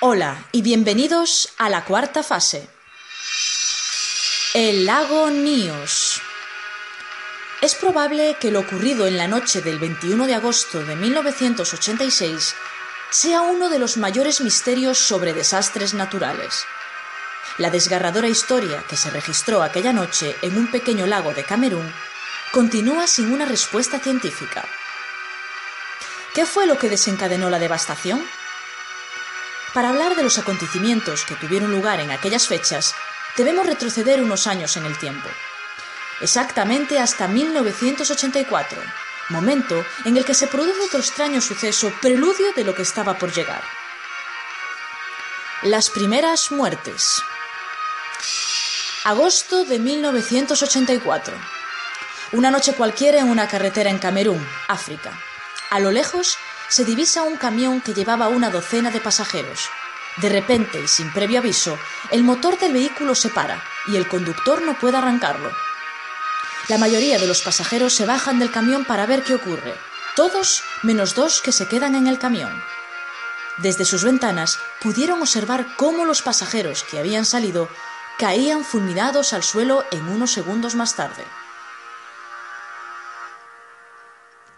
Hola y bienvenidos a la cuarta fase. El lago Nios. Es probable que lo ocurrido en la noche del 21 de agosto de 1986 sea uno de los mayores misterios sobre desastres naturales. La desgarradora historia que se registró aquella noche en un pequeño lago de Camerún continúa sin una respuesta científica. ¿Qué fue lo que desencadenó la devastación? Para hablar de los acontecimientos que tuvieron lugar en aquellas fechas, debemos retroceder unos años en el tiempo. Exactamente hasta 1984, momento en el que se produjo otro extraño suceso, preludio de lo que estaba por llegar. Las primeras muertes. Agosto de 1984. Una noche cualquiera en una carretera en Camerún, África. A lo lejos se divisa un camión que llevaba una docena de pasajeros. De repente y sin previo aviso, el motor del vehículo se para y el conductor no puede arrancarlo. La mayoría de los pasajeros se bajan del camión para ver qué ocurre, todos menos dos que se quedan en el camión. Desde sus ventanas pudieron observar cómo los pasajeros que habían salido caían fulminados al suelo en unos segundos más tarde.